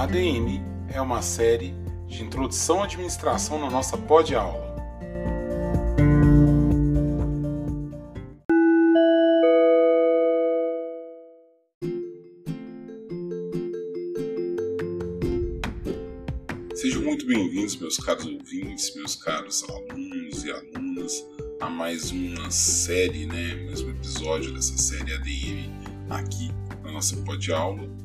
ADM é uma série de introdução à administração na nossa pod-aula. Sejam muito bem-vindos, meus caros ouvintes, meus caros alunos e alunas, a mais uma série, né, mais um episódio dessa série ADM aqui na nossa pod-aula.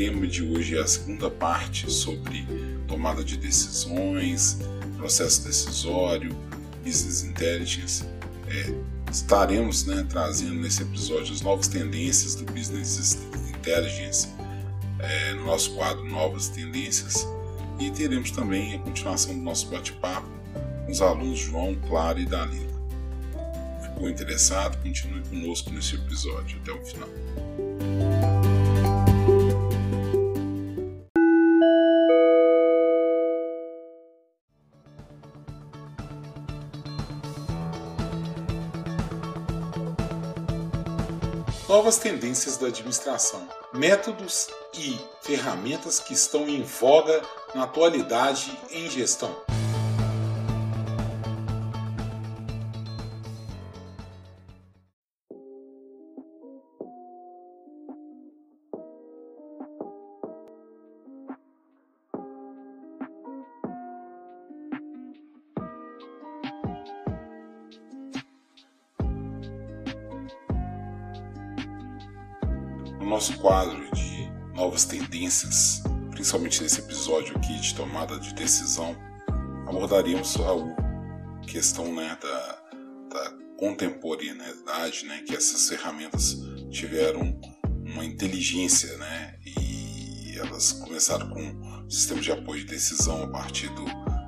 Tema de hoje é a segunda parte sobre tomada de decisões, processo decisório, business intelligence. É, estaremos né, trazendo nesse episódio as novas tendências do business intelligence é, no nosso quadro Novas Tendências e teremos também a continuação do nosso bate-papo com os alunos João, Clara e Dalila. Ficou interessado? Continue conosco nesse episódio até o final. Novas tendências da administração, métodos e ferramentas que estão em voga na atualidade em gestão. Nosso quadro de novas tendências, principalmente nesse episódio aqui de tomada de decisão, abordaríamos a questão né, da, da contemporaneidade, né, que essas ferramentas tiveram uma inteligência, né, e elas começaram com sistemas de apoio de decisão a partir do,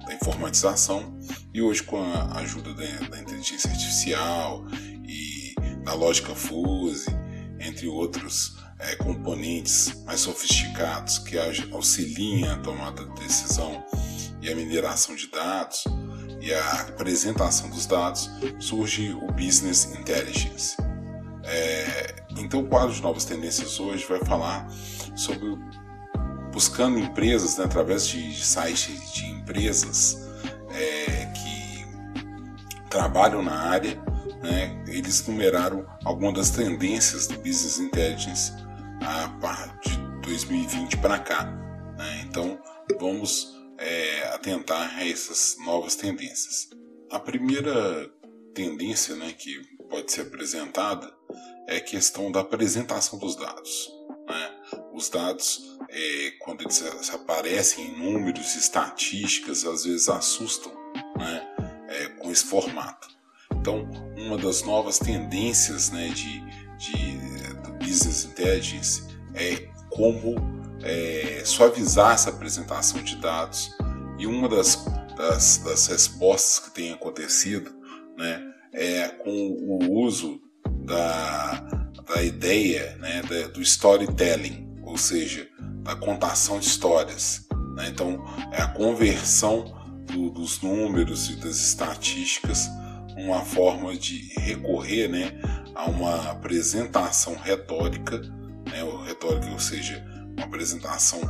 da informatização e hoje com a ajuda da, da inteligência artificial e da lógica fuzzy, entre outros é, componentes mais sofisticados que auxiliem a tomada de decisão e a mineração de dados e a apresentação dos dados, surge o Business Intelligence. É, então, o quadro de novas tendências hoje vai falar sobre buscando empresas né, através de sites de empresas é, que trabalham na área. Né, eles numeraram algumas das tendências do Business Intelligence a de 2020 para cá. Né? Então vamos é, atentar a essas novas tendências. A primeira tendência né, que pode ser apresentada é a questão da apresentação dos dados. Né? Os dados, é, quando eles aparecem em números, estatísticas, às vezes assustam né, é, com esse formato. Então, uma das novas tendências né, de, de Business Intelligence é como é, suavizar essa apresentação de dados. E uma das, das, das respostas que tem acontecido né, é com o uso da, da ideia né, da, do storytelling, ou seja, da contação de histórias. Né? Então, é a conversão do, dos números e das estatísticas uma forma de recorrer né, a uma apresentação retórica, né, ou retórica, ou seja, uma apresentação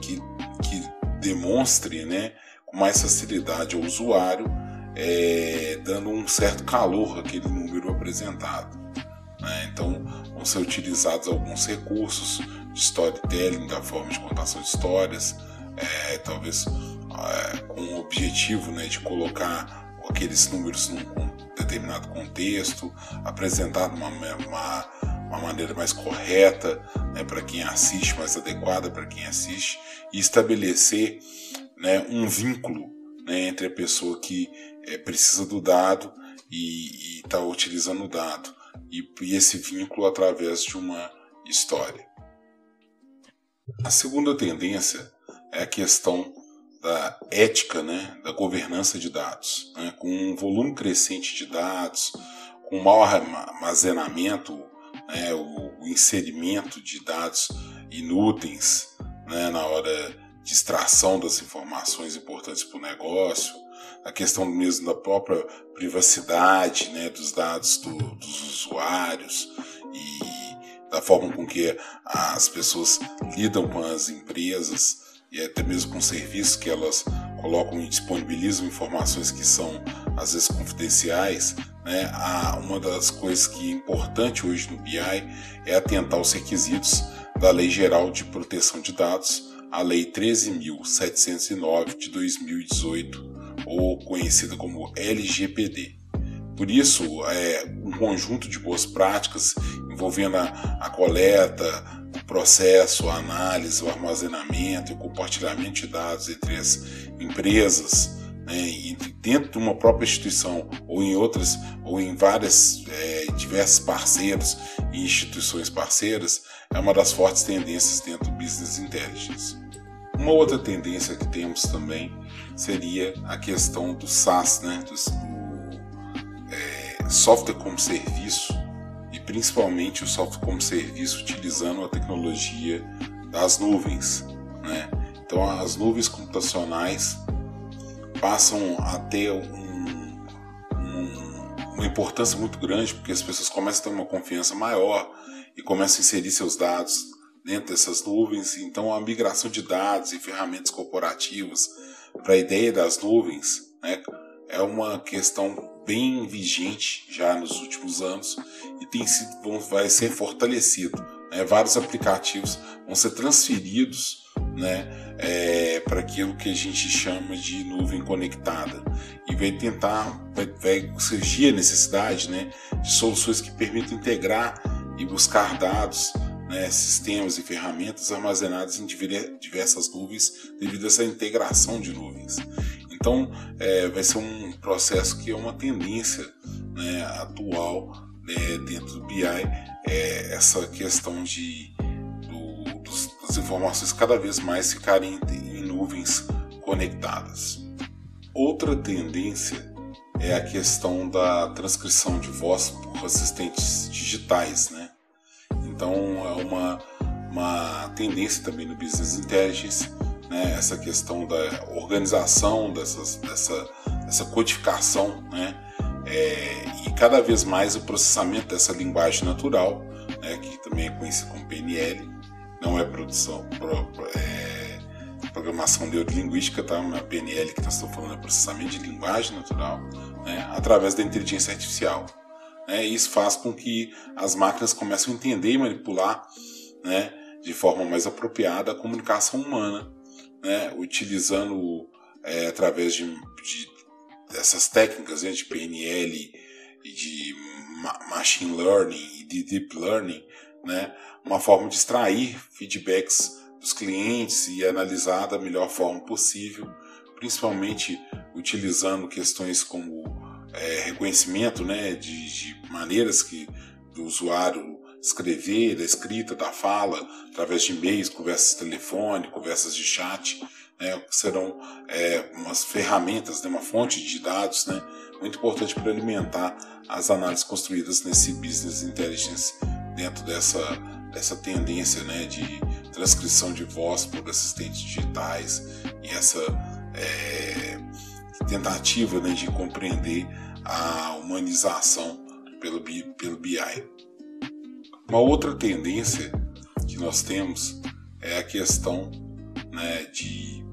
que, que demonstre né, com mais facilidade ao usuário, é, dando um certo calor àquele número apresentado. Né? Então, vão ser utilizados alguns recursos de storytelling, da forma de contação de histórias, é, talvez é, com o objetivo né, de colocar aqueles números num determinado contexto, apresentar de uma, uma, uma maneira mais correta né, para quem assiste, mais adequada para quem assiste, e estabelecer né, um vínculo né, entre a pessoa que é, precisa do dado e está utilizando o dado, e, e esse vínculo através de uma história. A segunda tendência é a questão da ética né, da governança de dados, né, com um volume crescente de dados, com maior armazenamento, né, o, o, inserimento de dados inúteis né, na hora de extração das informações importantes para o negócio, a questão mesmo da própria privacidade né, dos dados do, dos usuários e da forma com que as pessoas lidam com as empresas e até mesmo com serviços que elas colocam e disponibilizam informações que são às vezes confidenciais, né? uma das coisas que é importante hoje no BI é atentar aos requisitos da Lei Geral de Proteção de Dados, a Lei 13.709 de 2018, ou conhecida como LGPD. Por isso, é um conjunto de boas práticas envolvendo a, a coleta, processo, a análise, o armazenamento e o compartilhamento de dados entre as empresas, né, dentro de uma própria instituição ou em outras ou em várias é, diversos parceiros e instituições parceiras é uma das fortes tendências dentro do business intelligence. Uma outra tendência que temos também seria a questão do SaaS, né, do, software como serviço principalmente o software como serviço utilizando a tecnologia das nuvens. Né? Então as nuvens computacionais passam a ter um, um, uma importância muito grande porque as pessoas começam a ter uma confiança maior e começam a inserir seus dados dentro dessas nuvens. Então a migração de dados e ferramentas corporativas para a ideia das nuvens né, é uma questão bem vigente já nos últimos anos e tem sido, vai ser fortalecido. Né? Vários aplicativos vão ser transferidos né, é, para aquilo que a gente chama de nuvem conectada e vai tentar, vai, vai surgir a necessidade né, de soluções que permitam integrar e buscar dados né, sistemas e ferramentas armazenados em diversas nuvens devido a essa integração de nuvens. Então, é, vai ser um processo que é uma tendência né, atual né, dentro do BI, é essa questão de do, dos, das informações cada vez mais ficarem em, em nuvens conectadas. Outra tendência é a questão da transcrição de voz por assistentes digitais, né? Então é uma, uma tendência também no Business Intelligence né, essa questão da organização dessas, dessa, dessa codificação, né, é, e cada vez mais o processamento dessa linguagem natural, né, que também é conhecida como PNL, não é produção, pro, é, programação neurolinguística, tá? A PNL que nós estamos falando é processamento de linguagem natural, né, através da inteligência artificial. Né, e isso faz com que as máquinas comecem a entender e manipular, né, de forma mais apropriada a comunicação humana né, utilizando é, através de, de, dessas técnicas né, de PNL e de machine learning e de deep learning, né, uma forma de extrair feedbacks dos clientes e analisar da melhor forma possível, principalmente utilizando questões como é, reconhecimento né, de, de maneiras que do usuário escrever, da escrita, da fala, através de e-mails, conversas telefônicas, conversas de chat, né, serão é, umas ferramentas, né, uma fonte de dados né, muito importante para alimentar as análises construídas nesse business intelligence dentro dessa, dessa tendência né, de transcrição de voz por assistentes digitais e essa é, tentativa né, de compreender a humanização pelo, pelo BI. Uma outra tendência que nós temos é a questão né, de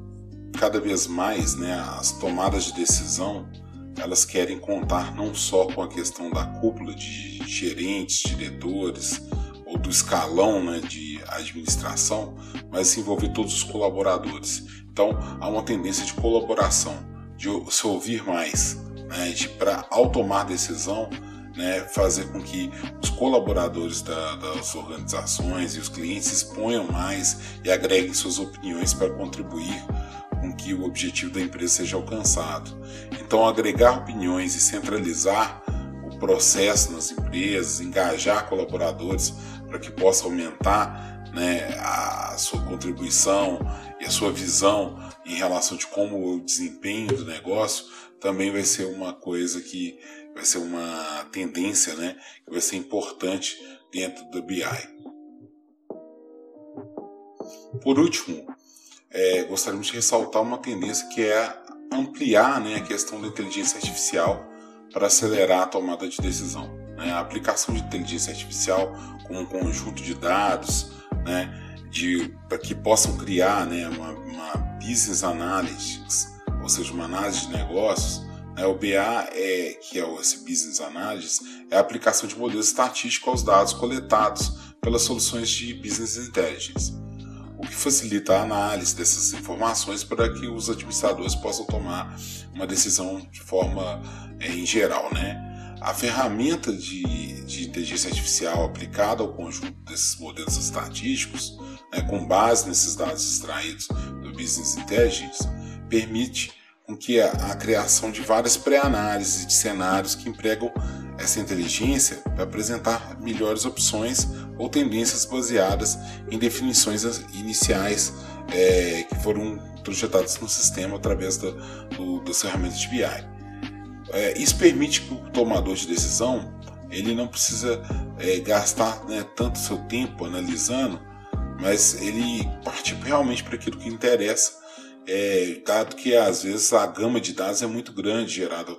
cada vez mais né, as tomadas de decisão elas querem contar não só com a questão da cúpula de gerentes, diretores ou do escalão né, de administração, mas envolver todos os colaboradores. Então há uma tendência de colaboração, de se ouvir mais, né, de para ao tomar decisão né, fazer com que os colaboradores da, das organizações e os clientes exponham mais e agreguem suas opiniões para contribuir com que o objetivo da empresa seja alcançado. Então, agregar opiniões e centralizar o processo nas empresas, engajar colaboradores para que possa aumentar né, a sua contribuição e a sua visão em relação de como o desempenho do negócio também vai ser uma coisa que vai ser uma tendência, né, que vai ser importante dentro do BI. Por último, é, gostaríamos de ressaltar uma tendência que é ampliar né, a questão da inteligência artificial para acelerar a tomada de decisão. Né? A aplicação de inteligência artificial como um conjunto de dados, né, para que possam criar né, uma, uma business analytics, ou seja, uma análise de negócios, né, o BA, é, que é esse business analysis, é a aplicação de modelos estatísticos aos dados coletados pelas soluções de business intelligence, o que facilita a análise dessas informações para que os administradores possam tomar uma decisão de forma é, em geral, né? A ferramenta de, de inteligência artificial aplicada ao conjunto desses modelos estatísticos, né, com base nesses dados extraídos do Business Intelligence, permite com que a, a criação de várias pré-análises de cenários que empregam essa inteligência para apresentar melhores opções ou tendências baseadas em definições iniciais é, que foram projetadas no sistema através da, do, das ferramentas de BI. É, isso permite que o tomador de decisão ele não precisa é, gastar né, tanto seu tempo analisando, mas ele parte realmente para aquilo que interessa, é, dado que às vezes a gama de dados é muito grande gerada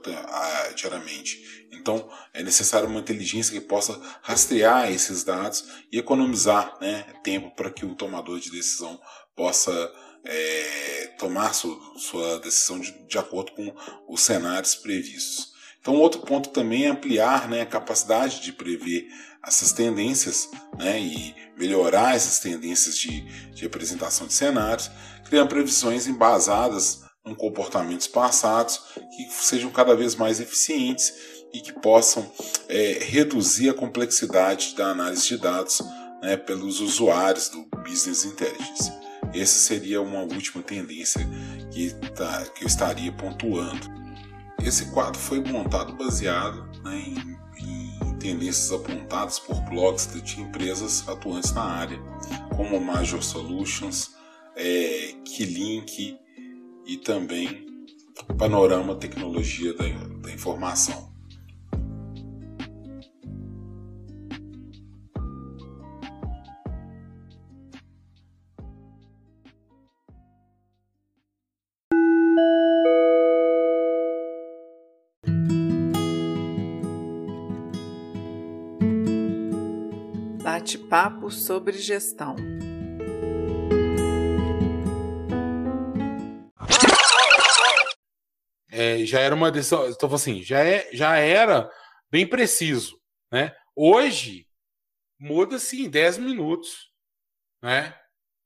diariamente. Então é necessário uma inteligência que possa rastrear esses dados e economizar né, tempo para que o tomador de decisão possa é, tomar sua, sua decisão de, de, acordo com os cenários previstos. Então, outro ponto também é ampliar né, a capacidade de prever essas tendências né, e melhorar essas tendências de, de apresentação de cenários, criando previsões embasadas em comportamentos passados que sejam cada vez mais eficientes e que possam é, reduzir a complexidade da análise de dados né, pelos usuários do Business Intelligence. Essa seria uma última tendência que, tá, que eu estaria pontuando. Esse quadro foi montado baseado né, em, tendências apontadas por blogs de empresas atuantes na área, como Major Solutions, é, Kilink e também Panorama Tecnologia da, da Informação. Bate-papo sobre gestão. É, já era uma decisão, então assim, já, é, já era bem preciso, né? Hoje muda-se em 10 minutos, né?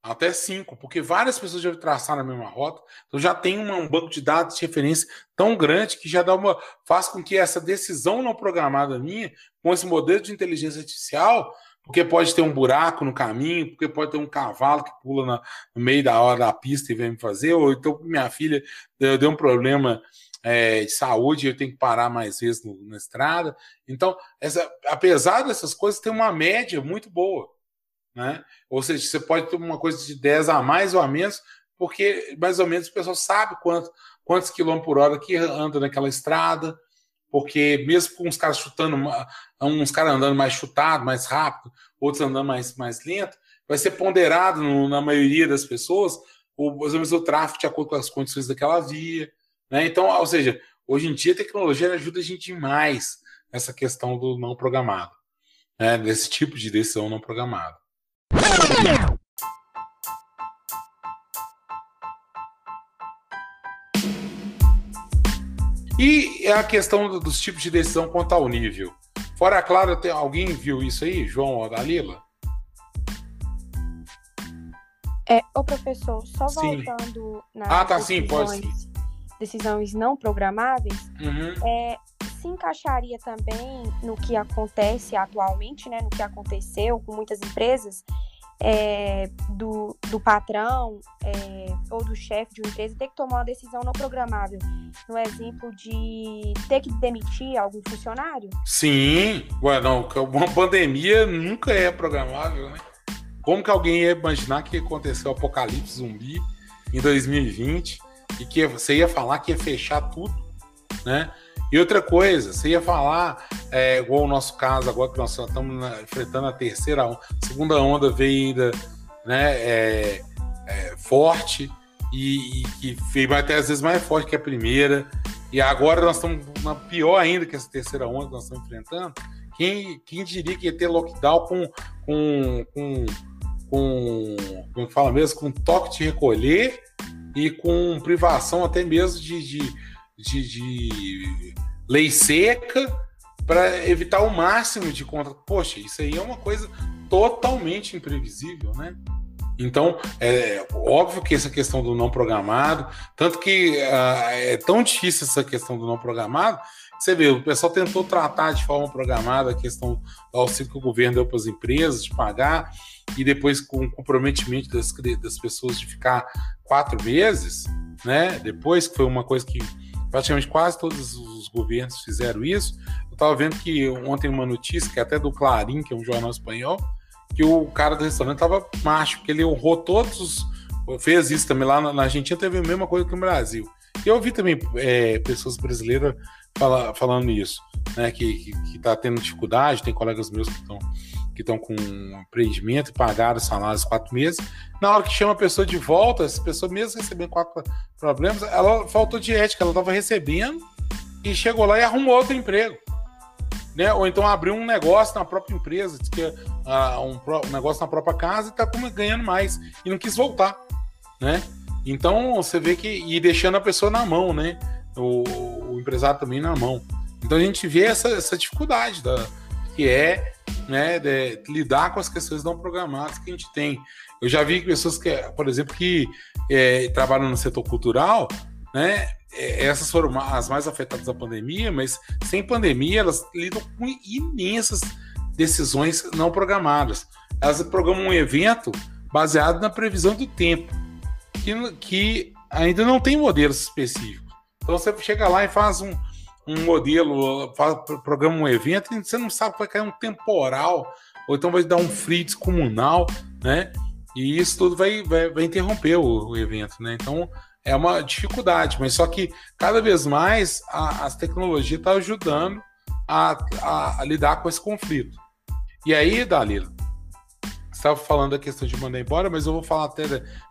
Até 5, porque várias pessoas já traçaram a mesma rota, então já tem uma, um banco de dados de referência tão grande que já dá uma faz com que essa decisão não programada minha, com esse modelo de inteligência artificial, porque pode ter um buraco no caminho, porque pode ter um cavalo que pula na, no meio da hora da pista e vem me fazer, ou então minha filha deu, deu um problema é, de saúde e eu tenho que parar mais vezes no, na estrada. Então, essa, apesar dessas coisas, tem uma média muito boa. Né? Ou seja, você pode ter uma coisa de 10 a mais ou a menos, porque mais ou menos o pessoal sabe quanto, quantos quilômetros por hora que anda naquela estrada, porque mesmo com uns caras chutando, uns caras andando mais chutado, mais rápido, outros andando mais, mais lento, vai ser ponderado no, na maioria das pessoas o, menos, o tráfego de acordo com as condições daquela via. Né? Então, ou seja, hoje em dia a tecnologia ajuda a gente demais nessa questão do não programado, né? desse tipo de decisão não programada. E a questão dos tipos de decisão quanto ao nível. Fora claro, tem, alguém viu isso aí, João ou Dalila? É, o professor, só sim. voltando na ah, tá, decisões, sim, pode sim. decisões não programáveis, uhum. é, se encaixaria também no que acontece atualmente, né, no que aconteceu com muitas empresas, é, do, do patrão é, ou do chefe de uma empresa ter que tomar uma decisão não programável. No exemplo de ter que demitir algum funcionário? Sim, ué, não, uma pandemia nunca é programável, né? Como que alguém ia imaginar que aconteceu o apocalipse zumbi em 2020 e que você ia falar que ia fechar tudo, né? E outra coisa, você ia falar, é, igual o nosso caso agora, que nós estamos enfrentando a terceira onda, segunda onda veio ainda né, é, é, forte e, e que veio até às vezes mais forte que a primeira. E agora nós estamos na pior ainda que essa terceira onda que nós estamos enfrentando. Quem, quem diria que ia ter lockdown com, com, com, com como fala mesmo, com toque de recolher e com privação até mesmo de, de, de, de lei seca para evitar o máximo de conta. Poxa, isso aí é uma coisa totalmente imprevisível, né? Então, é óbvio que essa questão do não programado, tanto que uh, é tão difícil essa questão do não programado, você vê, o pessoal tentou tratar de forma programada a questão do auxílio que o governo deu para as empresas, de pagar, e depois com o comprometimento das, das pessoas de ficar quatro meses, né? Depois que foi uma coisa que praticamente quase todos os governos fizeram isso. Eu estava vendo que ontem uma notícia, que é até do Clarim, que é um jornal espanhol, que o cara do restaurante estava macho, porque ele honrou todos os. Fez isso também lá na Argentina, teve a mesma coisa que no Brasil. E eu vi também é, pessoas brasileiras fala, falando isso, né? Que, que, tá tendo dificuldade, tem colegas meus que estão que estão com empreendimento pagaram salários quatro meses. Na hora que chama a pessoa de volta, essa pessoa, mesmo recebendo quatro problemas, ela faltou de ética, ela estava recebendo e chegou lá e arrumou outro emprego né? Ou então abrir um negócio na própria empresa, que uh, um, um, negócio na própria casa e está ganhando mais e não quis voltar, né? Então você vê que e deixando a pessoa na mão, né? O, o empresário também na mão. Então a gente vê essa, essa dificuldade da que é né, de, lidar com as questões não programadas que a gente tem. Eu já vi pessoas que, por exemplo, que é, trabalham no setor cultural, né? É, essas foram as mais afetadas da pandemia, mas sem pandemia elas lidam com imensas decisões não programadas. Elas programam um evento baseado na previsão do tempo, que, que ainda não tem modelos específicos. Então você chega lá e faz um, um modelo, programa um evento e você não sabe vai cair um temporal, ou então vai dar um frio descomunal, né? E isso tudo vai, vai, vai interromper o, o evento, né? Então é uma dificuldade, mas só que cada vez mais a, as tecnologias estão tá ajudando a, a, a, lidar com esse conflito. E aí, Dalila, você estava falando da questão de mandar embora, mas eu vou falar até,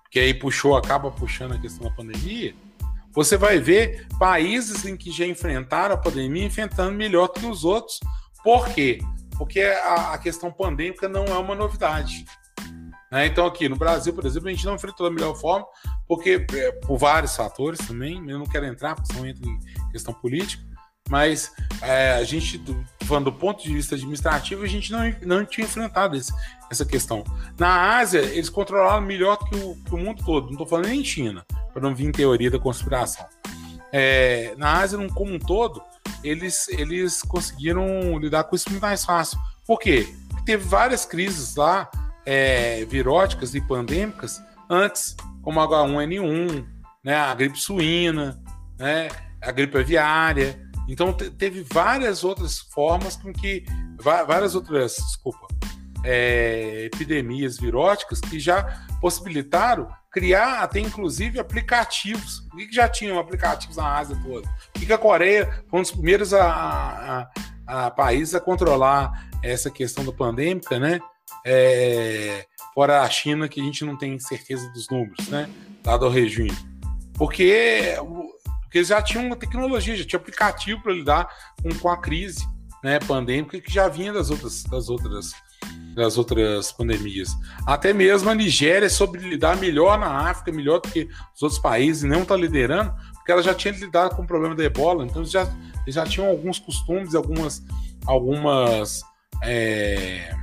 porque aí puxou, acaba puxando a questão da pandemia. Você vai ver países em que já enfrentaram a pandemia enfrentando melhor que os outros. Por quê? Porque a, a questão pandêmica não é uma novidade. Né? Então, aqui no Brasil, por exemplo, a gente não enfrentou da melhor forma, porque é, por vários fatores também, eu não quero entrar, porque senão entra em questão política, mas é, a gente, falando do ponto de vista administrativo, a gente não, não tinha enfrentado esse, essa questão. Na Ásia, eles controlaram melhor que o, que o mundo todo, não estou falando nem China, para não vir em teoria da conspiração. É, na Ásia, como um todo, eles, eles conseguiram lidar com isso muito mais fácil. Por quê? Porque teve várias crises lá, é, viróticas e pandêmicas antes, como a H1N1, né, a gripe suína, né, a gripe aviária. Então teve várias outras formas com que várias outras, desculpa, é, epidemias viróticas que já possibilitaram criar até inclusive aplicativos. Por que, já tinham aplicativos na Ásia toda? Por que, a Coreia foi um dos primeiros a, a, a países a controlar essa questão da pandêmica, né? é, fora a China, que a gente não tem certeza dos números, né? Dado o regime. Porque, porque eles já tinham uma tecnologia, já tinha aplicativo para lidar com, com a crise né, pandêmica que já vinha das outras, das outras das outras pandemias. Até mesmo a Nigéria soube lidar melhor na África, melhor do que os outros países, não está liderando, porque ela já tinha lidado com o problema da ebola, então já, já tinham alguns costumes, algumas, algumas é,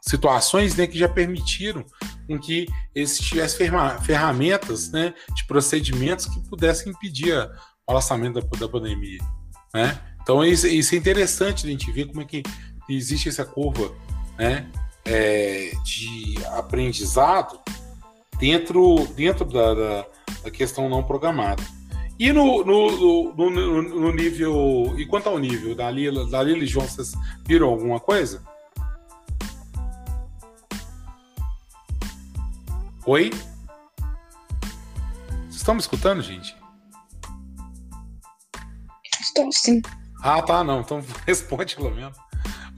situações né, que já permitiram com que eles tivessem ferramentas né, de procedimentos que pudessem impedir o alaçamento da, da pandemia. Né? Então isso, isso, é interessante a gente ver como é que existe essa curva né, é, de aprendizado dentro, dentro da, da, da, questão não programada. E no, no, no, no, nível. E quanto ao nível da Lila, da Lila e João, vocês viram alguma coisa? Oi? Vocês estão me escutando, gente? Estou sim. Ah, tá, não. Então responde pelo menos.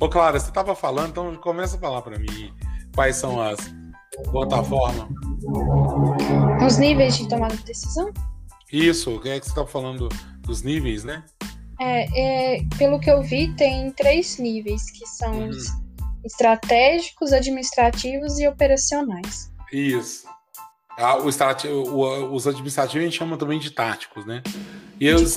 Ô, Clara, você estava falando, então começa a falar para mim quais são as plataformas. Os níveis de tomada de decisão? Isso, o que é que você estava falando dos níveis, né? É, é, pelo que eu vi, tem três níveis, que são uhum. os estratégicos, administrativos e operacionais. Isso. Ah, o o, os administrativos a gente chama também de táticos, né? E de os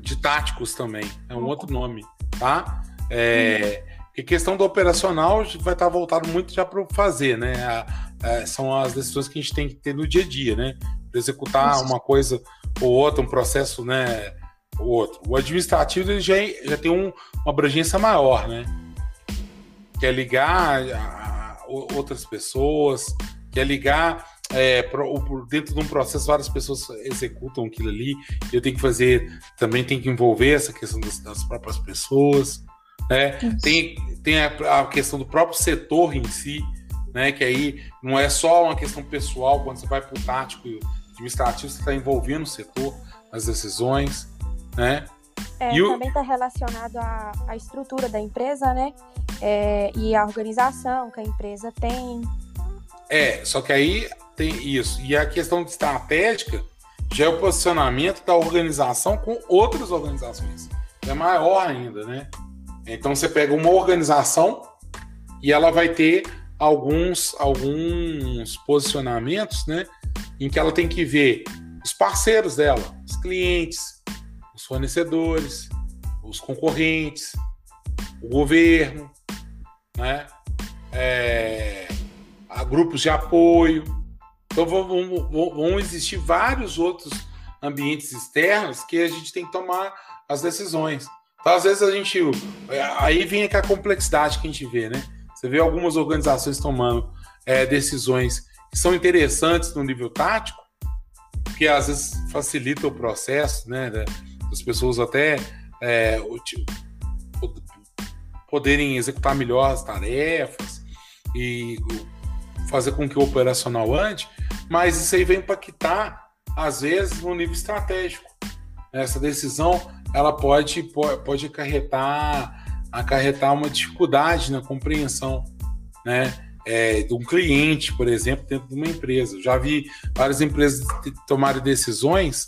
de táticos também, é um outro nome, tá? É, e questão do operacional vai estar voltado muito já para o fazer, né? A, a, são as decisões que a gente tem que ter no dia a dia, né? Para executar uma coisa ou outra, um processo, né? O outro. O administrativo ele já, já tem um, uma abrangência maior, né? Quer ligar a, outras pessoas, quer ligar é, pro, dentro de um processo, várias pessoas executam aquilo ali. Eu tenho que fazer, também tem que envolver essa questão das, das próprias pessoas. Né? Tem, tem a, a, questão do próprio setor em si, né? que aí não é só uma questão pessoal, quando você vai para o tático administrativo, você está envolvendo o setor, as decisões. Né? É, e também está relacionado à, à, estrutura da empresa, né? É, e a organização que a empresa tem. É, só que aí tem isso. E a questão de estratégica já é o posicionamento da organização com outras organizações. É maior ainda, né? Então você pega uma organização e ela vai ter alguns, alguns posicionamentos, né? Em que ela tem que ver os parceiros dela, os clientes, os fornecedores, os concorrentes, o governo, né? É, grupos de apoio. Então vão, vão, vão existir vários outros ambientes externos que a gente tem que tomar as decisões. Então, às vezes a gente. Aí vem a complexidade que a gente vê, né? Você vê algumas organizações tomando é, decisões que são interessantes no nível tático, que às vezes facilita o processo, né? Das pessoas até é, poderem executar melhor as tarefas e fazer com que o operacional ande, mas isso aí vem impactar, às vezes, no nível estratégico. Essa decisão ela pode, pode acarretar, acarretar uma dificuldade na compreensão, né? É, de um cliente, por exemplo, dentro de uma empresa. já vi várias empresas tomarem decisões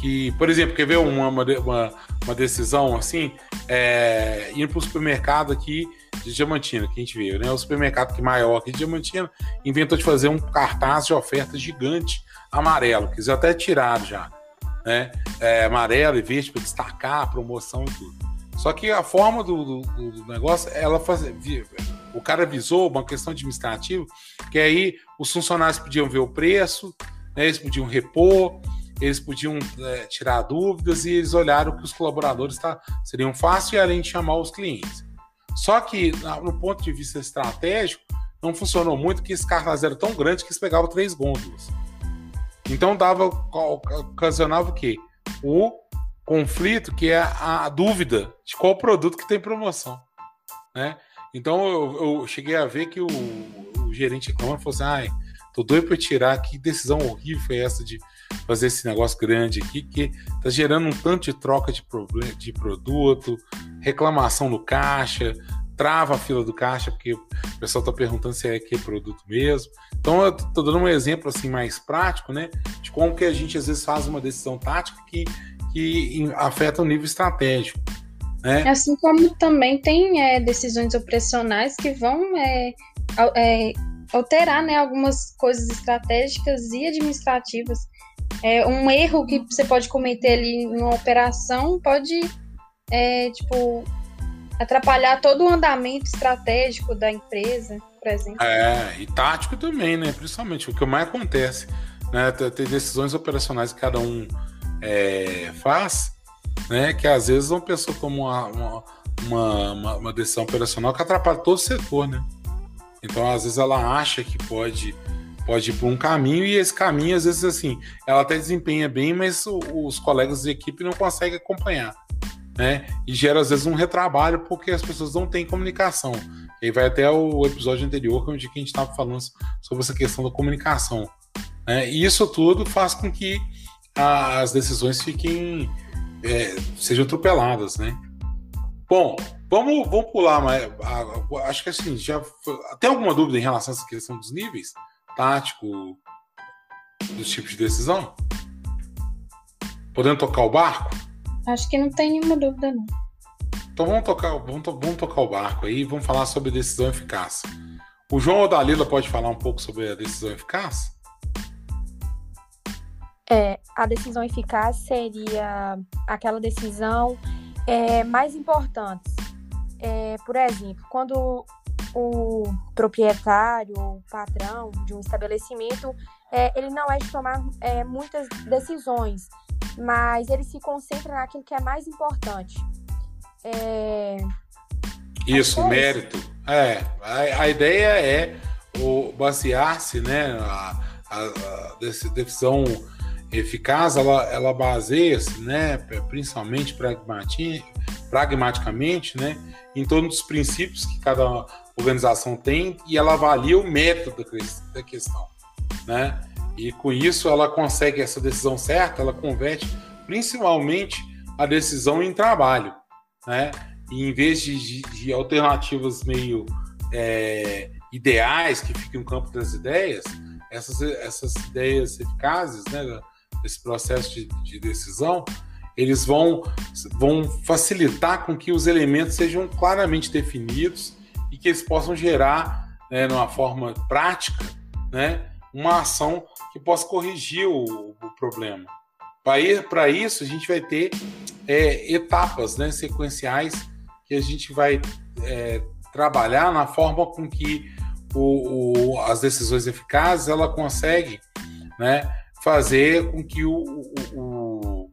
que, por exemplo, quer ver uma, uma, uma decisão assim? É, ir para o supermercado aqui de Diamantina, que a gente viu, né? O supermercado que maior aqui de Diamantina inventou de fazer um cartaz de oferta gigante amarelo, que eles até tiraram já né? É, amarelo e verde para destacar a promoção e tudo. Só que a forma do, do, do negócio, ela faz, o cara avisou uma questão administrativa, que aí os funcionários podiam ver o preço, né, eles podiam repor, eles podiam é, tirar dúvidas e eles olharam que os colaboradores tá, seriam fácil e além de chamar os clientes. Só que, no ponto de vista estratégico, não funcionou muito, que esse cartaz era tão grande que eles pegavam três gôndolas. Então dava ocasionava o quê? O conflito, que é a dúvida de qual produto que tem promoção, né? Então eu, eu cheguei a ver que o, o gerente reclamando falou assim: ai, tô doido para tirar, que decisão horrível foi essa de fazer esse negócio grande aqui, que tá gerando um tanto de troca de, de produto, reclamação no caixa, trava a fila do caixa, porque o pessoal está perguntando se é aquele produto mesmo. Então eu estou dando um exemplo assim mais prático, né? De como que a gente às vezes faz uma decisão tática que, que afeta o nível estratégico. Né? Assim como também tem é, decisões operacionais que vão é, é, alterar né, algumas coisas estratégicas e administrativas. É, um erro que você pode cometer ali em uma operação pode é, tipo atrapalhar todo o andamento estratégico da empresa, por exemplo. É, e tático também, né? Principalmente, o que mais acontece, né? Ter decisões operacionais que cada um é, faz, né? Que às vezes uma pessoa toma uma, uma, uma, uma, decisão operacional que atrapalha todo o setor, né? Então, às vezes, ela acha que pode, pode ir por um caminho e esse caminho, às vezes, assim, ela até desempenha bem, mas os colegas de equipe não conseguem acompanhar né? E gera às vezes um retrabalho porque as pessoas não têm comunicação. E vai até o episódio anterior, onde a gente estava falando sobre essa questão da comunicação. Né? E isso tudo faz com que as decisões fiquem é, sejam atropeladas, né? Bom, vamos, vamos pular, mas acho que assim, já tem alguma dúvida em relação a essa questão dos níveis tático dos tipos de decisão? Podendo tocar o barco? Acho que não tem nenhuma dúvida, não. Então vamos tocar, vamos, vamos tocar o barco aí, vamos falar sobre decisão eficaz. O João ou Dalila pode falar um pouco sobre a decisão eficaz? É, a decisão eficaz seria aquela decisão é, mais importante. É, por exemplo, quando o proprietário ou patrão de um estabelecimento, é, ele não é de tomar é, muitas decisões, mas ele se concentra naquilo que é mais importante. É... Isso, é mérito. É, a, a, ideia é o basear-se, né, a, a, a decisão eficaz, ela, ela baseia-se, né, principalmente pragmaticamente, né, em torno dos princípios que cada organização tem e ela avalia o método da questão, né, e com isso ela consegue essa decisão certa, ela converte principalmente a decisão em trabalho, né, e em vez de, de, de alternativas meio é, ideais que ficam no campo das ideias, essas, essas ideias eficazes, né, desse processo de, de decisão, eles vão, vão facilitar com que os elementos sejam claramente definidos e que eles possam gerar, né, numa forma prática, né, uma ação que possa corrigir o, o problema. Para isso, a gente vai ter é, etapas né, sequenciais que a gente vai é, trabalhar na forma com que o, o, as decisões eficazes ela consegue né, fazer com que o, o, o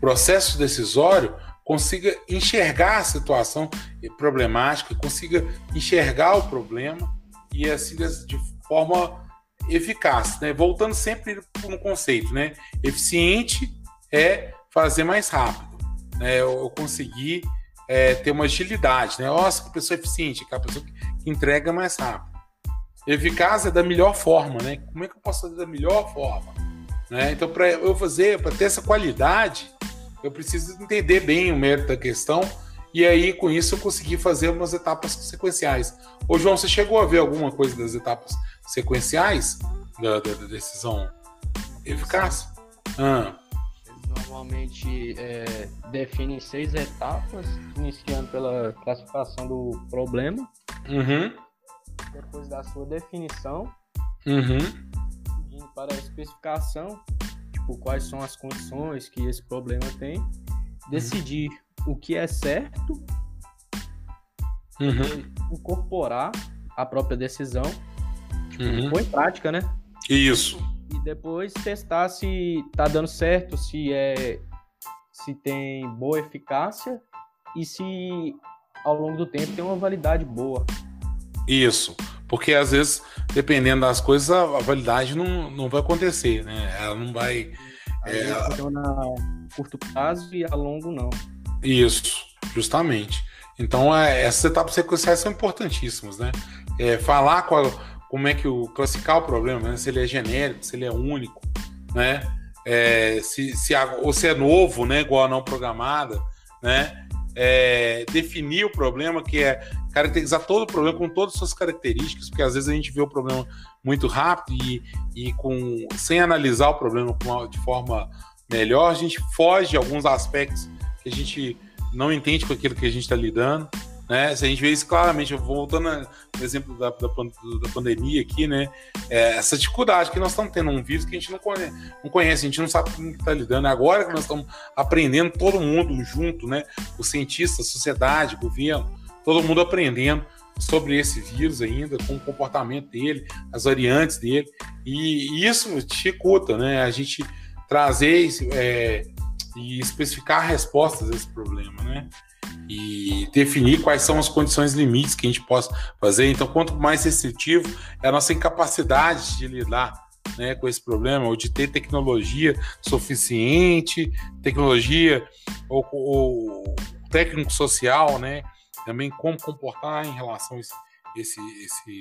processo decisório consiga enxergar a situação problemática, consiga enxergar o problema e assim de forma eficaz, né? Voltando sempre no conceito, né? Eficiente é fazer mais rápido, né? Eu conseguir é, ter uma agilidade, né? Nossa, que pessoa eficiente, aquela pessoa que entrega mais rápido. Eficaz é da melhor forma, né? Como é que eu posso fazer da melhor forma? Né? Então, para eu fazer, para ter essa qualidade, eu preciso entender bem o mérito da questão e aí com isso eu consegui fazer umas etapas sequenciais. Ô João, você chegou a ver alguma coisa das etapas da, da, da decisão eficaz? Ah. Eles normalmente é, definem seis etapas, iniciando pela classificação do problema. Uhum. Depois da sua definição. Uhum para a especificação, tipo, quais são as condições que esse problema tem, decidir uhum. o que é certo, uhum. incorporar a própria decisão, tipo, uhum. pôr em prática, né? Isso. E depois testar se tá dando certo, se é se tem boa eficácia e se ao longo do tempo tem uma validade boa. Isso. Porque às vezes, dependendo das coisas, a, validade não, não vai acontecer, né? Ela não vai. é, funciona a curto prazo e a longo não. Isso, justamente. Então, é, essas etapas sequenciais são importantíssimas, né? É, falar qual, como é que o classificar o problema, né? se ele é genérico, se ele é único, né? É, se, se ou se é novo, né? Igual a não programada, né? É, definir o problema, que é caracterizar todo o problema com todas as suas características, porque às vezes a gente vê o problema muito rápido e, e com, sem analisar o problema de forma melhor, a gente foge de alguns aspectos que a gente não entende com aquilo que a gente está lidando. Né? Se a gente vê isso claramente, voltando no exemplo da, da, da pandemia aqui, né? É, essa dificuldade que nós estamos tendo um vírus que a gente não conhece, não conhece a gente não sabe com o que está lidando. Agora que nós estamos aprendendo todo mundo junto, né? Os cientistas, sociedade, governo, todo mundo aprendendo sobre esse vírus ainda, com o comportamento dele, as variantes dele, e isso dificulta, né? A gente trazer é, e especificar respostas a esse problema, né? E definir quais são as condições limites que a gente possa fazer. Então, quanto mais restritivo é a nossa incapacidade de lidar né, com esse problema, ou de ter tecnologia suficiente, tecnologia ou, ou técnico social, né, também como comportar em relação a esse, esse, esse,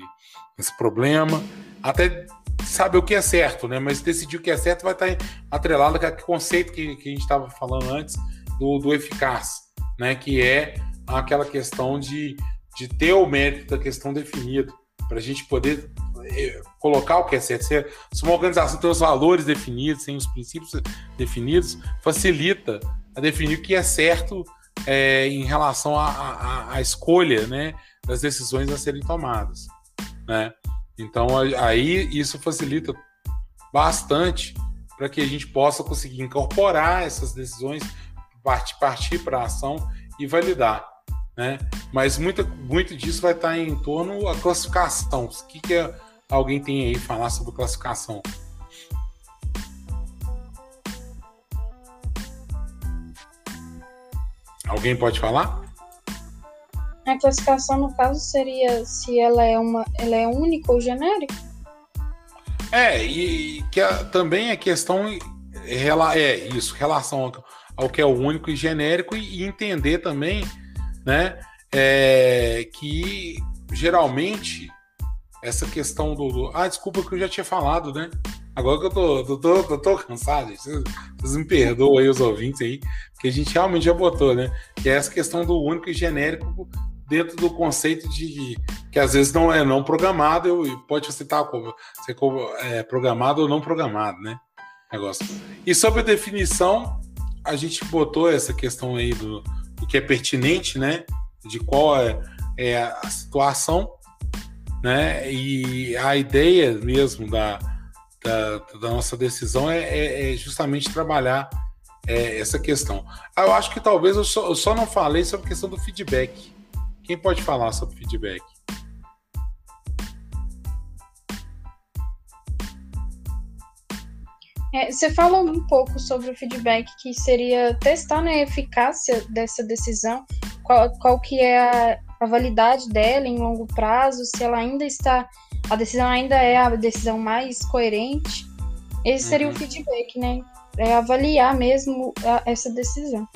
esse problema, até saber o que é certo, né? Mas decidir o que é certo vai estar atrelado com aquele conceito que, que a gente estava falando antes do, do eficaz, né? Que é aquela questão de, de ter o mérito da questão definido, para a gente poder eh, colocar o que é certo. Se, se uma organização tem os valores definidos, tem os princípios definidos, facilita a definir o que é certo é, em relação à escolha né, das decisões a serem tomadas. Né? Então, aí isso facilita bastante para que a gente possa conseguir incorporar essas decisões, partir, para a ação e validar. Né? Mas muito, muito disso vai estar em torno da classificação. O que, que é, alguém tem aí falar sobre classificação? Alguém pode falar? A classificação, no caso, seria se ela é uma, ela é única ou genérica? É, e que a, também a questão é isso, relação ao, que é o único e genérico e, entender também, né, é, que geralmente essa questão do, do, Ah, desculpa que eu já tinha falado, né? Agora que eu tô, eu tô, eu tô cansado. Vocês, me perdoam aí, os ouvintes aí, que a gente realmente já botou, né? Que é essa questão do único e genérico dentro do conceito de que às vezes não é não programado e pode citar como ser é, programado ou não programado, né? Negócio. E sobre a definição, a gente botou essa questão aí do, do que é pertinente, né? De qual é, é a situação, né? E a ideia mesmo da, da, da nossa decisão é, é, é justamente trabalhar é, essa questão. Ah, eu acho que talvez eu só, eu só, não falei sobre a questão do feedback. Quem pode falar sobre feedback? É, você falou um pouco sobre o feedback, que seria testar né, a eficácia dessa decisão, qual, qual que é a, a validade dela em longo prazo, se ela ainda está a decisão ainda é a decisão mais coerente, esse seria uhum. o feedback, né? É avaliar mesmo a, essa decisão.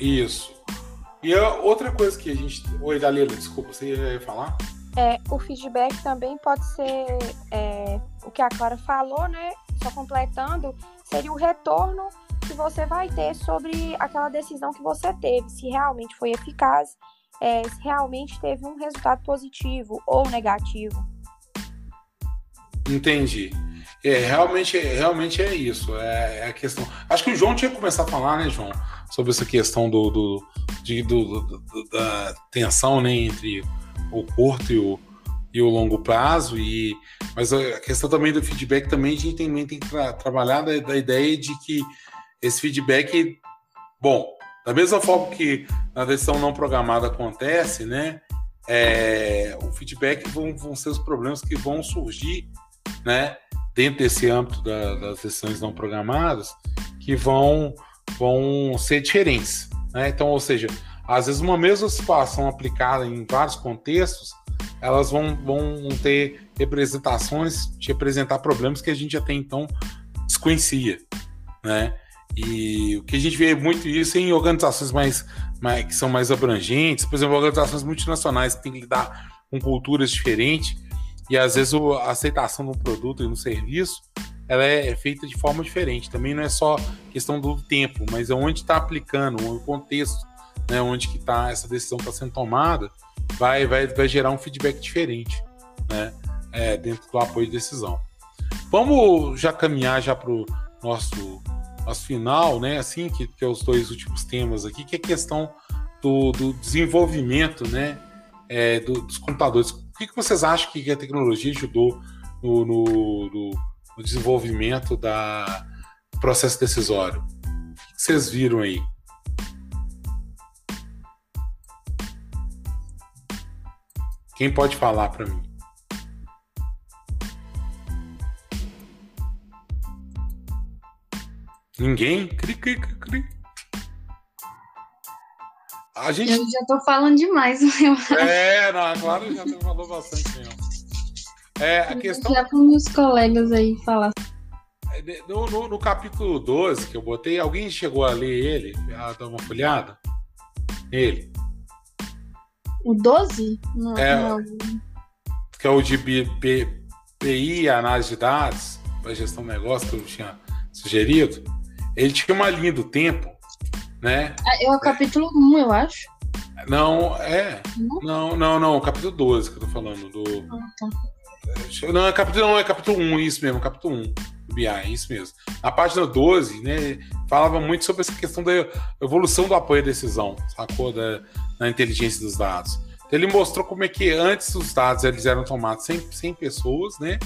Isso. E a outra coisa que a gente. Oi, Dalila, desculpa, você ia falar? É, o feedback também pode ser é, o que a Clara falou, né? Só completando, seria o retorno que você vai ter sobre aquela decisão que você teve, se realmente foi eficaz, é, se realmente teve um resultado positivo ou negativo. Entendi. É, realmente, realmente é isso. É, é, a questão. Acho que o João tinha que começar a falar, né, João, sobre essa questão do, do, de, do, do da tensão né, entre o curto e o, e o longo prazo. E, mas a questão também do feedback também a gente tem que tra trabalhar da, da ideia de que esse feedback, bom, da mesma forma que na decisão não programada acontece, né? É, o feedback vão, vão ser os problemas que vão surgir né, dentro desse âmbito da, das sessões não programadas, que vão, vão ser diferentes. Né? Então, ou seja, às vezes uma mesma situação aplicada em vários contextos, elas vão, vão ter representações, de representar problemas que a gente até então desconhecia, né? E o que a gente vê muito isso em organizações mais, mais que são mais abrangentes, por exemplo, organizações multinacionais que têm que lidar com culturas diferentes, e às vezes a aceitação de um produto e um serviço ela é feita de forma diferente. Também não é só questão do tempo, mas é onde está aplicando, o contexto, né, onde que tá, essa decisão está sendo tomada, vai, vai, vai gerar um feedback diferente né, é, dentro do apoio de decisão. Vamos já caminhar já para o nosso, nosso final, né, assim, que, que é os dois últimos temas aqui, que é a questão do, do desenvolvimento né, é, do, dos computadores que, que vocês acham que a tecnologia ajudou no, no, no, no desenvolvimento da, processo decisório? O que, que vocês viram aí? Quem pode falar para mim? Ninguém? Cri, cri, cri, cri. A gente... Eu já tô falando demais, eu acho. É, não, claro, já falou bastante mesmo. É, a questão. Já para meus colegas aí falar. É, no, no, no, capítulo 12 que eu botei, alguém chegou a ler ele? A dar uma folhada? Ele. O 12? Não, é, não. Que é o de BI, análise de dados, para gestão do negócio, que eu tinha sugerido. Ele tinha uma linha do tempo né? É, é o capítulo 1, eu acho. Não, é. Não, não, não, o capítulo 12 que eu tô falando. Do... Ah, tá. Não, é capítulo, não, é capítulo 1, isso mesmo, capítulo 1. BI, é isso mesmo. Na página 12, né, falava muito sobre essa questão da evolução do apoio à decisão, sacou? Da, na inteligência dos dados. Então, ele mostrou como é que antes os dados eles eram tomados sem, sem pessoas, né?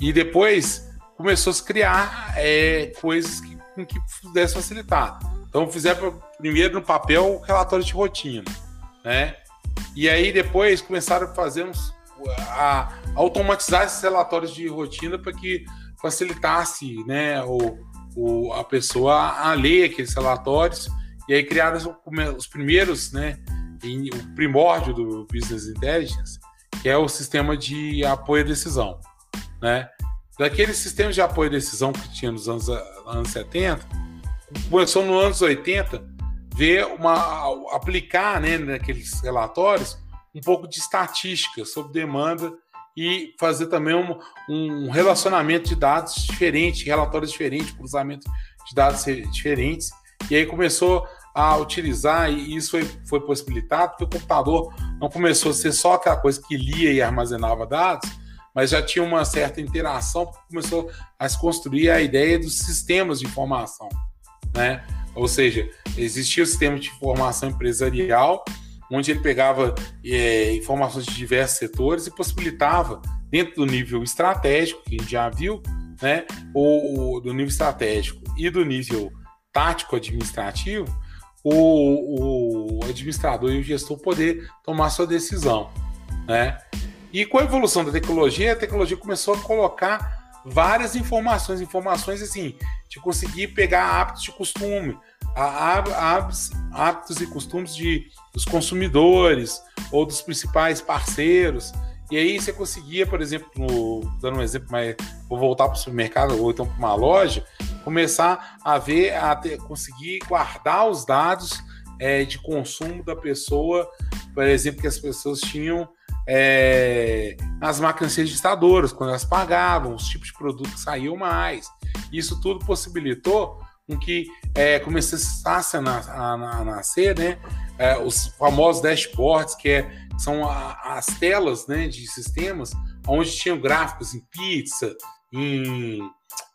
E depois começou a se criar é, coisas que, que pudesse facilitar. Então fizeram primeiro no papel relatórios de rotina, né? E aí depois começaram a fazer uns, a automatizar esses relatórios de rotina para que facilitasse, né, o, o, a pessoa a ler aqueles relatórios e aí criaram os, os primeiros, né, em, o primórdio do Business Intelligence, que é o sistema de apoio à decisão, né? Daqueles sistemas de apoio à decisão que tinha nos anos, anos 70, começou nos anos 80 ver uma aplicar, né, naqueles relatórios um pouco de estatística sobre demanda e fazer também um, um relacionamento de dados diferente, relatórios diferentes, cruzamento de dados diferentes. E aí começou a utilizar, e isso foi, foi possibilitado, porque o computador não começou a ser só aquela coisa que lia e armazenava dados, mas já tinha uma certa interação, porque começou a se construir a ideia dos sistemas de informação. Né? Ou seja, existia o sistema de informação empresarial, onde ele pegava é, informações de diversos setores e possibilitava, dentro do nível estratégico, que a gente já viu, né, ou, do nível estratégico e do nível tático administrativo, o, o administrador e o gestor poder tomar sua decisão. Né? E com a evolução da tecnologia, a tecnologia começou a colocar várias informações, informações assim, de conseguir pegar hábitos de costume, hábitos, e costumes de, dos consumidores ou dos principais parceiros. E aí você conseguia, por exemplo, no, dando um exemplo, mas vou voltar para o supermercado ou então para uma loja, começar a ver, a ter, conseguir guardar os dados é, de consumo da pessoa, por exemplo, que as pessoas tinham é, nas máquinas registradoras, quando elas pagavam, os tipos de produto que saíam mais. Isso tudo possibilitou com que é, começasse a, a, a nascer né, é, os famosos dashboards, que é, são a, as telas né, de sistemas onde tinham gráficos em pizza, em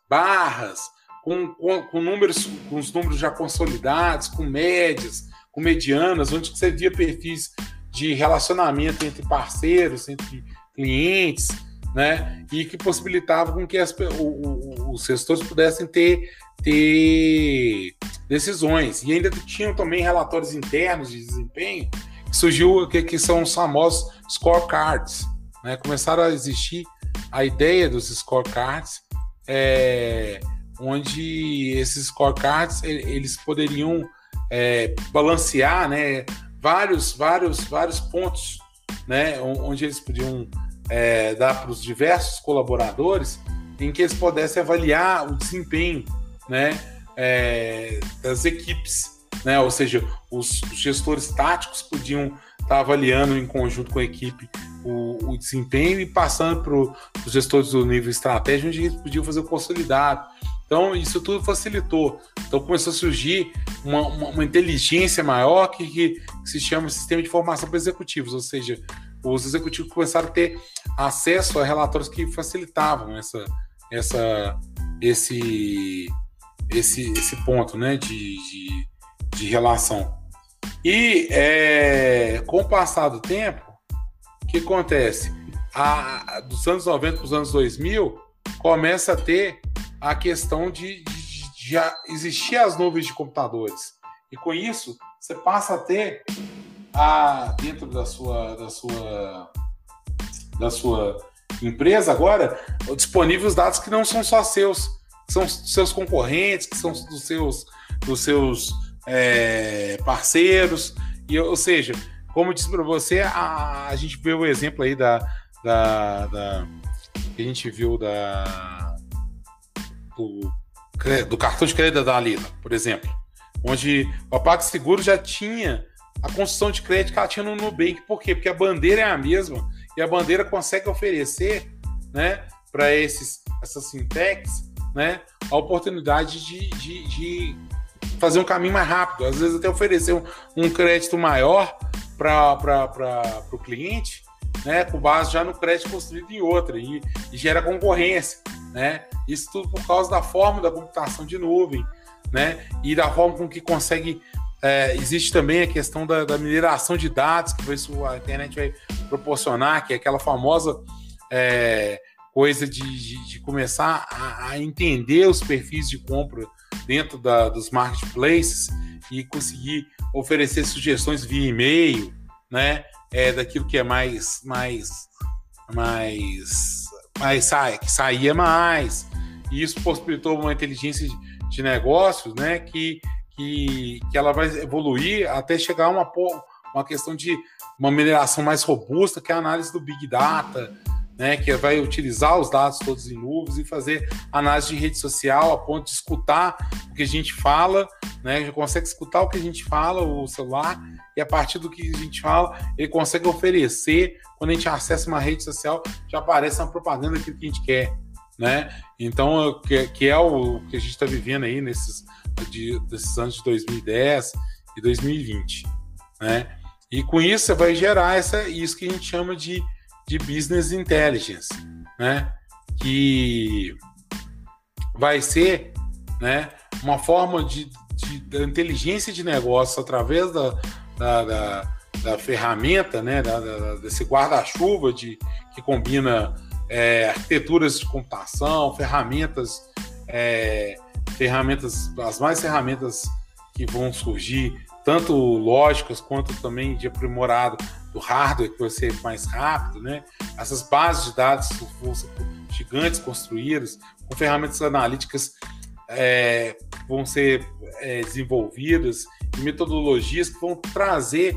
barras, com, com, com, números, com os números já consolidados, com médias, com medianas, onde você via perfis de relacionamento entre parceiros, entre clientes, né? E que possibilitava com que as, o, o, os gestores pudessem ter ter decisões. E ainda tinham também relatórios internos de desempenho que surgiu que, que são os famosos scorecards. Né? Começaram a existir a ideia dos scorecards, é, onde esses scorecards eles poderiam é, balancear né, vários, vários, vários pontos, né, onde eles podiam é, dar para os diversos colaboradores em que eles pudessem avaliar o desempenho né, é, das equipes, né? Ou seja, os, os gestores táticos podiam estar tá avaliando em conjunto com a equipe o, o desempenho e passando para os gestores do nível estratégico, onde eles podiam fazer o consolidado. Então, isso tudo facilitou. Então, começou a surgir uma, uma, uma inteligência maior que, que, se chama Sistema de Formação para Executivos, ou seja, os executivos começaram a ter acesso a relatórios que facilitavam essa, essa, esse, esse, esse ponto né, de, de, de relação. E é, com o passar do tempo, o que acontece? A, dos anos 90 para os anos 2000, começa a ter a questão de, de, de, existir as nuvens de computadores. E com isso, você passa a ter a, dentro da sua, da sua, da sua empresa agora disponíveis dados que não são só seus que são seus concorrentes, que são dos seus, dos seus é, parceiros. E, ou seja, como eu disse para você, a, a gente viu o exemplo aí da, da, da que a gente viu da do, do cartão de crédito da Lila, por exemplo, onde o PagSeguro já tinha a construção de crédito que ela tinha no Nubank. Por quê? Porque a bandeira é a mesma e a bandeira consegue oferecer, né, para esses essas fintechs né, a oportunidade de, de, de fazer um caminho mais rápido, às vezes até oferecer um, um crédito maior para o cliente, né, com base já no crédito construído em outra, e, e, gera concorrência, né, Isso tudo por causa da forma da computação de nuvem, né? E da forma com que consegue. É, existe também a questão da, da, mineração de dados que isso a internet vai proporcionar, que é aquela famosa é, coisa de, de, de começar a, a, entender os perfis de compra dentro da, dos marketplaces e conseguir oferecer sugestões via e-mail, né? É, daquilo que é mais mais mais mais sai, que saía mais. E isso possibilitou uma inteligência de negócios, né? Que, que, que ela vai evoluir até chegar a uma, uma questão de uma mineração mais robusta, que é a análise do Big Data, né, que vai utilizar os dados todos em nuvens e fazer análise de rede social a ponto de escutar o que a gente fala, né, já consegue escutar o que a gente fala, o celular, e a partir do que a gente fala, ele consegue oferecer, quando a gente acessa uma rede social, já aparece uma propaganda daquilo que a gente quer. Né? Então, que, que é o que a gente está vivendo aí nesses, de, desses anos de 2010 e 2020. Né? E com isso vai gerar essa, isso que a gente chama de de business intelligence, né? Que vai ser, né, uma forma de, de inteligência de negócio através da, da, da, da ferramenta, né, da, da desse guarda-chuva de que combina é, arquiteturas de computação, ferramentas, é, ferramentas, as mais ferramentas que vão surgir, tanto lógicas quanto também de aprimorado do hardware que vai ser mais rápido, né? Essas bases de dados vão ser gigantes construídas, com ferramentas analíticas é, vão ser é, desenvolvidas e metodologias que vão trazer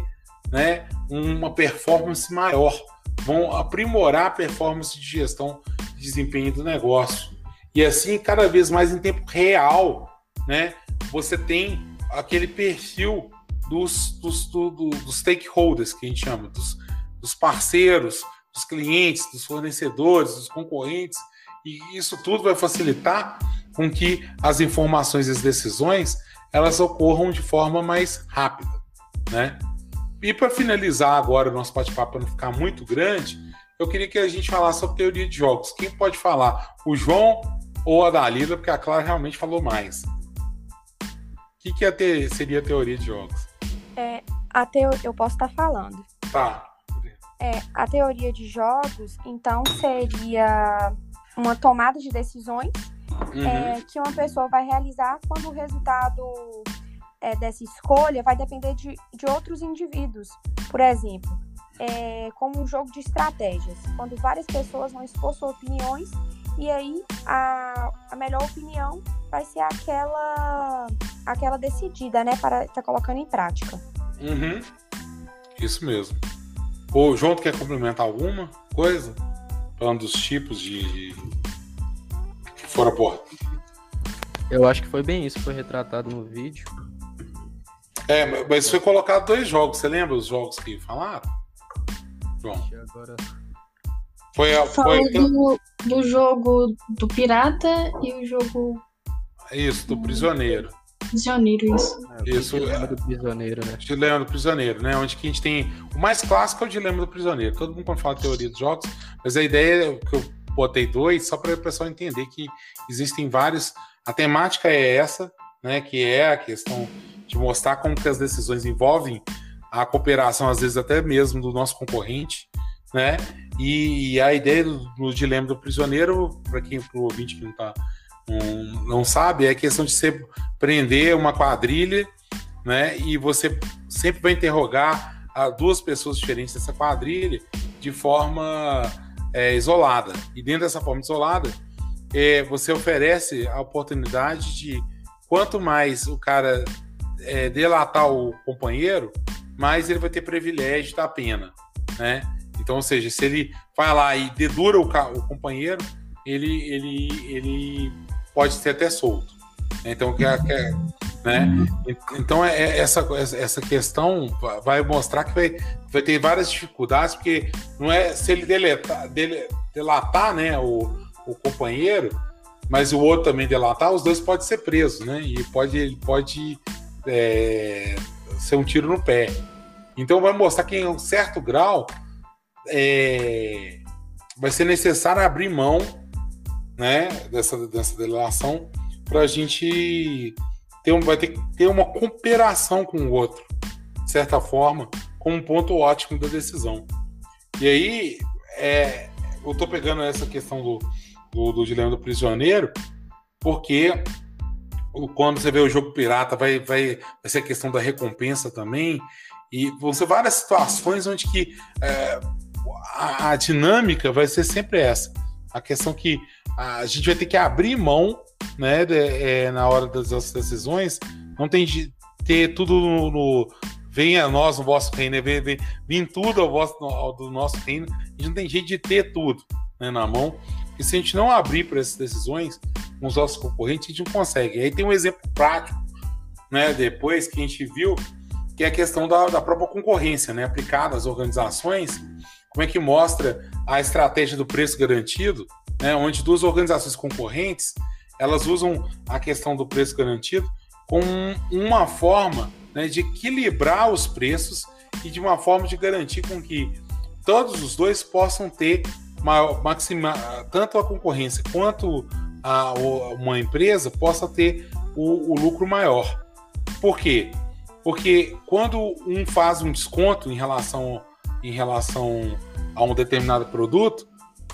né, uma performance maior, vão aprimorar a performance de gestão de desempenho do negócio. E assim, cada vez mais em tempo real, né, você tem aquele perfil dos, dos, do, dos stakeholders, que a gente chama, dos, dos parceiros, dos clientes, dos fornecedores, dos concorrentes, e isso tudo vai facilitar com que as informações e as decisões elas ocorram de forma mais rápida, né? E para finalizar agora o nosso bate-papo para não ficar muito grande, eu queria que a gente falasse sobre teoria de jogos. Quem pode falar? O João ou a Dalila? Porque a Clara realmente falou mais. O que, que é ter, seria teoria de jogos? É, a teo... Eu posso estar tá falando. Tá. É, a teoria de jogos, então, seria uma tomada de decisões uhum. é, que uma pessoa vai realizar quando o resultado é, dessa escolha vai depender de, de outros indivíduos. Por exemplo, é, como um jogo de estratégias, quando várias pessoas vão expor suas opiniões e aí a, a melhor opinião vai ser aquela aquela decidida, né, para estar tá colocando em prática. Uhum. Isso mesmo. O João, quer complementar alguma coisa? Falando dos tipos de. que foram abordados. Eu acho que foi bem isso, foi retratado no vídeo. É, mas foi colocado dois jogos. Você lembra os jogos que falaram? João. Agora... Foi, a, foi... Do, do jogo do pirata e o jogo. Isso, do prisioneiro. Prisioneiro, isso. É, isso. Dilema do prisioneiro, né? Dilema do prisioneiro, né? Onde que a gente tem. O mais clássico é o dilema do prisioneiro. Todo mundo quando fala teoria dos jogos, mas a ideia é que eu botei dois, só para o pessoal entender que existem vários. A temática é essa, né? Que é a questão de mostrar como que as decisões envolvem a cooperação, às vezes até mesmo do nosso concorrente, né? E, a ideia do, do dilema do prisioneiro, para quem, para o ouvinte que não está não, não sabe, é a questão de você prender uma quadrilha, né? E você sempre vai interrogar a duas pessoas diferentes dessa quadrilha de forma é, isolada. E dentro dessa forma isolada, é, você oferece a oportunidade de quanto mais o cara é, delatar o companheiro, mais ele vai ter privilégio da pena, né? Então, ou seja, se ele vai lá e dedura o, o companheiro, ele, ele, ele pode ser até solto. Então, que, é, que é, né? então é, é, essa, essa questão vai mostrar que vai, vai ter várias dificuldades, porque não é se ele deletar, dele, delatar né, o, o companheiro, mas o outro também delatar, os dois podem ser presos, né? E pode, ele pode é, ser um tiro no pé. Então vai mostrar que em um certo grau é, vai ser necessário abrir mão né, dessa, dessa delação para a gente ter vai ter ter uma cooperação com o outro, de certa forma, como um ponto ótimo da decisão. E aí, é, eu estou pegando essa questão do, do, do, dilema do prisioneiro, porque quando você vê o jogo pirata, vai, vai, vai ser a questão da recompensa também, e vão ser várias situações onde que é, a, a, dinâmica vai ser sempre essa. A questão que a gente vai ter que abrir mão né, de, é, na hora das, das, decisões, não tem de ter tudo no, no venha a nós o vosso reino, vem, vem, vem tudo ao vosso, ao, do nosso reino, a gente não tem jeito de ter tudo né, na mão, e se a gente não abrir para essas decisões com os nossos concorrentes, a gente não consegue. Aí tem um exemplo prático, né, depois que a gente viu, que é a questão da, da própria concorrência, né, aplicada às organizações, como é que mostra a estratégia do preço garantido, né, onde duas organizações concorrentes elas usam a questão do preço garantido como uma forma né, de equilibrar os preços e de uma forma de garantir com que todos os dois possam ter uma, maxima, tanto a concorrência quanto a, uma empresa possa ter o, o lucro maior. Por quê? Porque quando um faz um desconto em relação, em relação a um determinado produto,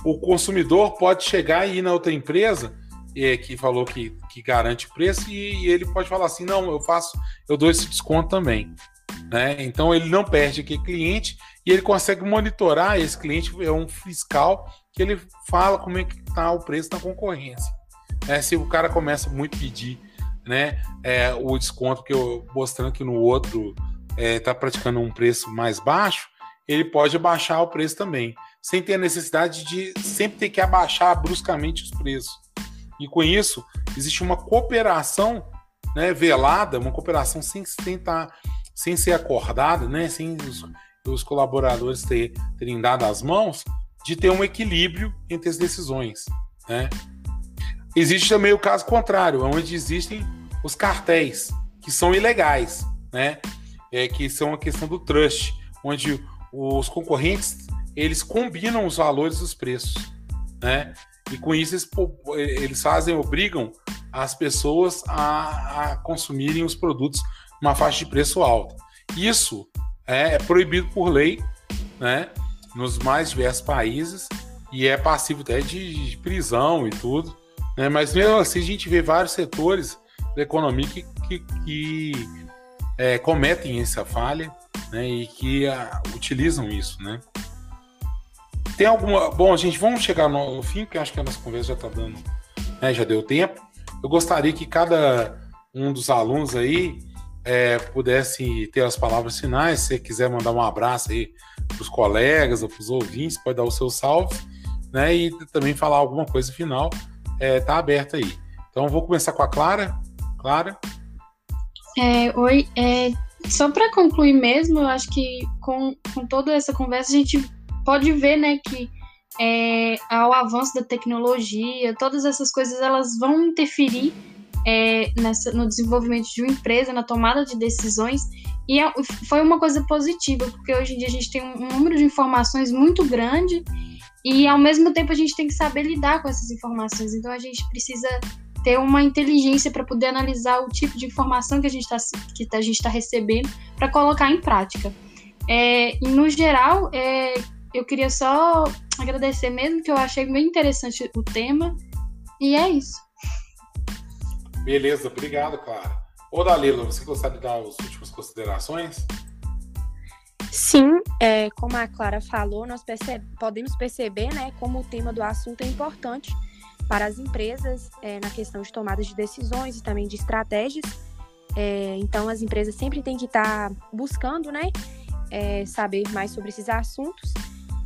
o consumidor pode chegar e ir na outra empresa é, que falou que, que garante o preço e, e, ele pode falar assim, não, eu faço, eu dou esse desconto também. Né? Então ele não perde aquele cliente e ele consegue monitorar esse cliente, é um fiscal que ele fala como é que está o preço na concorrência. É, se o cara começa muito a pedir né, é, o desconto que eu mostrando que no outro está é, tá praticando um preço mais baixo, ele pode abaixar o preço também, sem ter a necessidade de sempre ter que abaixar bruscamente os preços. E com isso, existe uma cooperação né, velada, uma cooperação sem, tá, sem ser acordada, né, sem os, os colaboradores ter, terem dado as mãos, de ter um equilíbrio entre as decisões. Né? Existe também o caso contrário, onde existem os cartéis, que são ilegais, né? É, que são a questão do trust, onde os concorrentes eles combinam os valores dos preços, né? E com isso eles, eles fazem, obrigam as pessoas a, a consumirem os produtos numa faixa de preço alta. Isso é, é proibido por lei, né? Nos mais diversos países e é passivo até de, de prisão e tudo. Né? Mas mesmo assim a gente vê vários setores da economia que, que, que é, cometem essa falha né? e que a, utilizam isso, né? Tem alguma. Bom, gente, vamos chegar no fim, porque acho que a nossa conversa já está dando. Né, já deu tempo. Eu gostaria que cada um dos alunos aí é, pudesse ter as palavras finais. Se você quiser mandar um abraço aí para os colegas ou para os ouvintes, pode dar o seu salve, né? E também falar alguma coisa final. É, tá aberto aí. Então vou começar com a Clara. Clara. É, oi, é, só para concluir mesmo, eu acho que com, com toda essa conversa a gente pode ver, né, que é, ao avanço da tecnologia, todas essas coisas elas vão interferir é, nessa, no desenvolvimento de uma empresa, na tomada de decisões, e é, foi uma coisa positiva, porque hoje em dia a gente tem um, um número de informações muito grande e ao mesmo tempo a gente tem que saber lidar com essas informações, então a gente precisa ter uma inteligência para poder analisar o tipo de informação que a gente está que a gente tá recebendo para colocar em prática. É, e no geral, é, eu queria só agradecer mesmo, que eu achei bem interessante o tema. E é isso. Beleza, obrigado, Clara. Ô, Dalila, você gostaria de dar as últimas considerações? Sim, é, como a Clara falou, nós percebe, podemos perceber né, como o tema do assunto é importante para as empresas é, na questão de tomada de decisões e também de estratégias. É, então, as empresas sempre têm que estar buscando né, é, saber mais sobre esses assuntos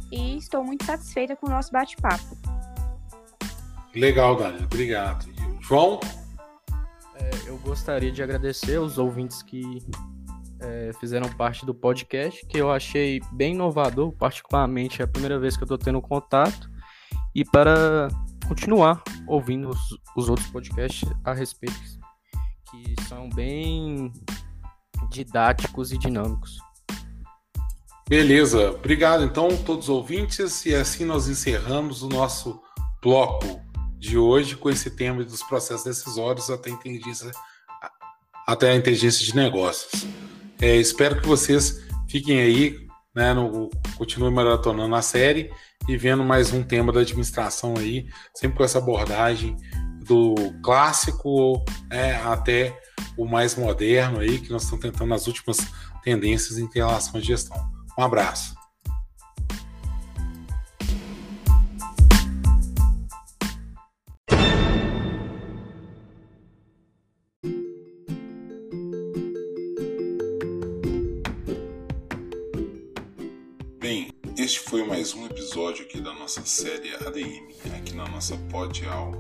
e estou muito satisfeita com o nosso bate-papo. Legal, Dani. Obrigado. João? É, eu gostaria de agradecer aos ouvintes que é, fizeram parte do podcast, que eu achei bem inovador, particularmente é a primeira vez que eu estou tendo contato, e para continuar ouvindo os, os outros podcasts a respeito, que são bem didáticos e dinâmicos. Beleza, obrigado então todos os ouvintes e assim nós encerramos o nosso bloco de hoje com esse tema dos processos decisórios até a inteligência, até a inteligência de negócios. É, espero que vocês fiquem aí, né, no, continuem maratonando a série e vendo mais um tema da administração aí, sempre com essa abordagem do clássico é, até o mais moderno aí, que nós estamos tentando nas últimas tendências em relação à gestão. Um abraço. Da nossa série ADM, aqui na nossa pod aula,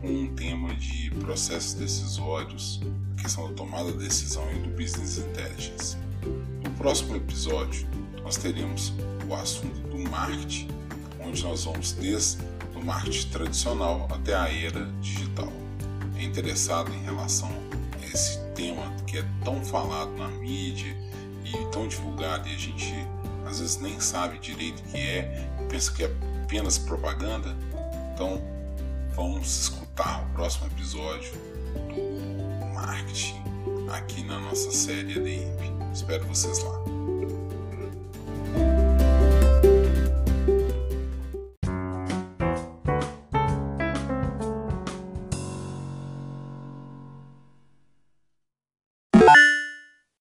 com um tema de processos decisórios, a questão da tomada de decisão e do business intelligence. No próximo episódio, nós teremos o assunto do marketing, onde nós vamos desde o marketing tradicional até a era digital. É interessado em relação a esse tema que é tão falado na mídia e tão divulgado e a gente às vezes nem sabe direito o que é, pensa que é apenas propaganda. Então, vamos escutar o próximo episódio do marketing aqui na nossa série ADM. Espero vocês lá.